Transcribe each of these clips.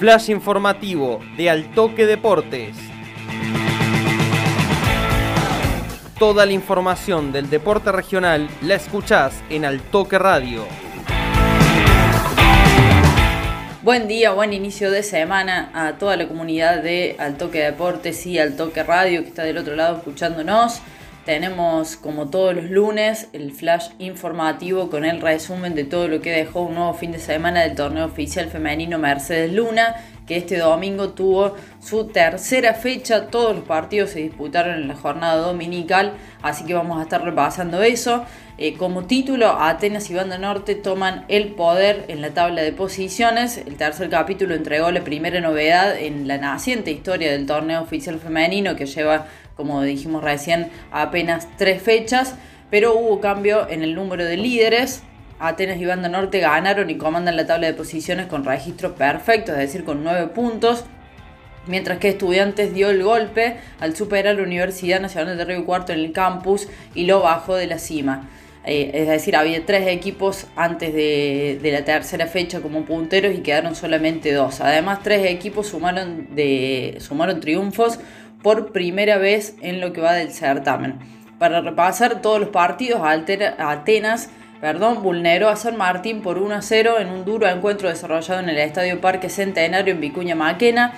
Flash informativo de Altoque Deportes. Toda la información del deporte regional la escuchás en Altoque Radio. Buen día, buen inicio de semana a toda la comunidad de Altoque Deportes y Altoque Radio que está del otro lado escuchándonos. Tenemos como todos los lunes el flash informativo con el resumen de todo lo que dejó un nuevo fin de semana del torneo oficial femenino Mercedes Luna, que este domingo tuvo su tercera fecha. Todos los partidos se disputaron en la jornada dominical, así que vamos a estar repasando eso. Eh, como título, Atenas y Banda Norte toman el poder en la tabla de posiciones. El tercer capítulo entregó la primera novedad en la naciente historia del torneo oficial femenino que lleva como dijimos recién, apenas tres fechas, pero hubo cambio en el número de líderes. Atenas y Banda Norte ganaron y comandan la tabla de posiciones con registro perfecto, es decir, con nueve puntos. Mientras que Estudiantes dio el golpe al superar la Universidad Nacional de Río Cuarto en el campus y lo bajó de la cima. Eh, es decir, había tres equipos antes de, de, la tercera fecha como punteros y quedaron solamente dos. Además, tres equipos sumaron, de, sumaron triunfos por primera vez en lo que va del certamen. Para repasar todos los partidos, Atenas perdón, vulneró a San Martín por 1 a 0 en un duro encuentro desarrollado en el Estadio Parque Centenario en Vicuña Maquena.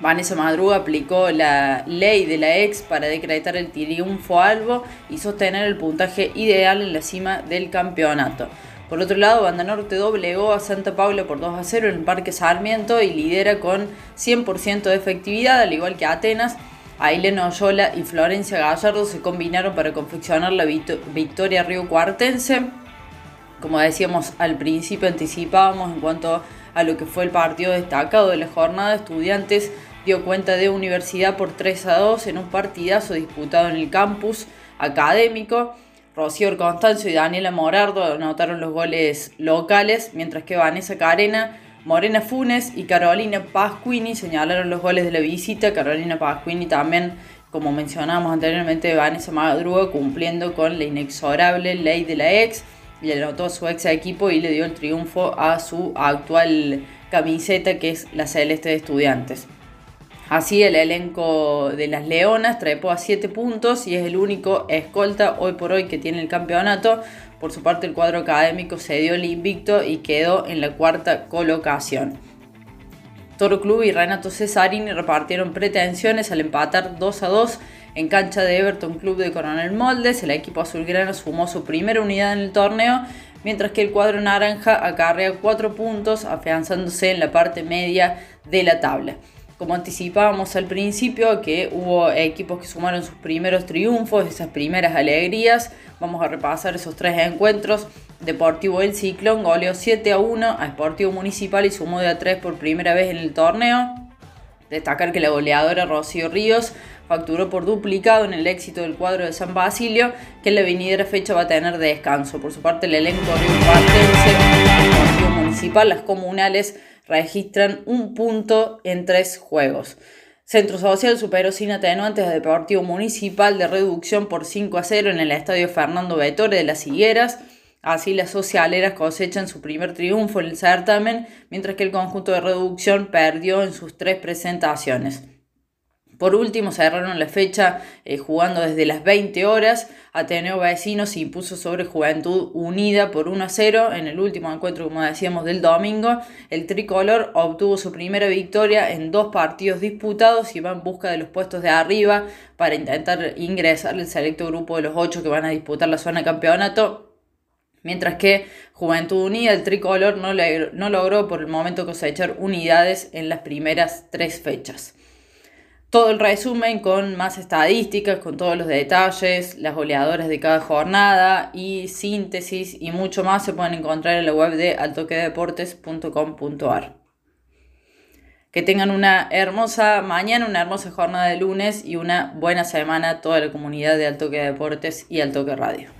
Vanessa Madruga aplicó la ley de la ex para decretar el triunfo albo y sostener el puntaje ideal en la cima del campeonato. Por otro lado, Banda Norte doblegó a Santa Paula por 2 a 0 en el Parque Sarmiento y lidera con 100% de efectividad, al igual que Atenas. Ailén Oyola y Florencia Gallardo se combinaron para confeccionar la victoria río cuartense. Como decíamos al principio, anticipábamos en cuanto a lo que fue el partido destacado de la jornada, Estudiantes dio cuenta de Universidad por 3 a 2 en un partidazo disputado en el campus académico. Rocío Constancio y Daniela Morardo anotaron los goles locales, mientras que Vanessa Carena, Morena Funes y Carolina Pasquini señalaron los goles de la visita. Carolina Pasquini también, como mencionábamos anteriormente, Vanessa Madruga cumpliendo con la inexorable ley de la ex. Y anotó a su ex equipo y le dio el triunfo a su actual camiseta que es la celeste de estudiantes. Así el elenco de las Leonas trepó a 7 puntos y es el único escolta hoy por hoy que tiene el campeonato. Por su parte el cuadro académico se dio el invicto y quedó en la cuarta colocación. Toro Club y Renato Cesarini repartieron pretensiones al empatar 2 a 2 en cancha de Everton Club de Coronel Moldes. El equipo azulgrana sumó su primera unidad en el torneo, mientras que el cuadro naranja acarrea 4 puntos, afianzándose en la parte media de la tabla. Como anticipábamos al principio, que hubo equipos que sumaron sus primeros triunfos, esas primeras alegrías. Vamos a repasar esos tres encuentros. Deportivo El Ciclón goleó 7 a 1 a Sportivo Municipal y sumó de a 3 por primera vez en el torneo. Destacar que la goleadora Rocío Ríos facturó por duplicado en el éxito del cuadro de San Basilio, que en la venidera fecha va a tener descanso. Por su parte, el elenco Deportivo Municipal, las comunales registran un punto en tres juegos. Centro Social superó sin atenuantes a Deportivo Municipal de reducción por 5 a 0 en el Estadio Fernando Betore de las Higueras. Así las socialeras cosechan su primer triunfo en el certamen, mientras que el conjunto de reducción perdió en sus tres presentaciones. Por último, cerraron la fecha eh, jugando desde las 20 horas. Ateneo Vecino se impuso sobre Juventud Unida por 1 a 0 en el último encuentro, como decíamos, del domingo. El tricolor obtuvo su primera victoria en dos partidos disputados y va en busca de los puestos de arriba para intentar ingresar al selecto grupo de los ocho que van a disputar la zona campeonato. Mientras que Juventud Unida, el tricolor, no logró por el momento cosechar unidades en las primeras tres fechas. Todo el resumen con más estadísticas, con todos los detalles, las goleadoras de cada jornada y síntesis y mucho más se pueden encontrar en la web de altoquedeportes.com.ar. Que tengan una hermosa mañana, una hermosa jornada de lunes y una buena semana toda la comunidad de Altoque Deportes y Altoque Radio.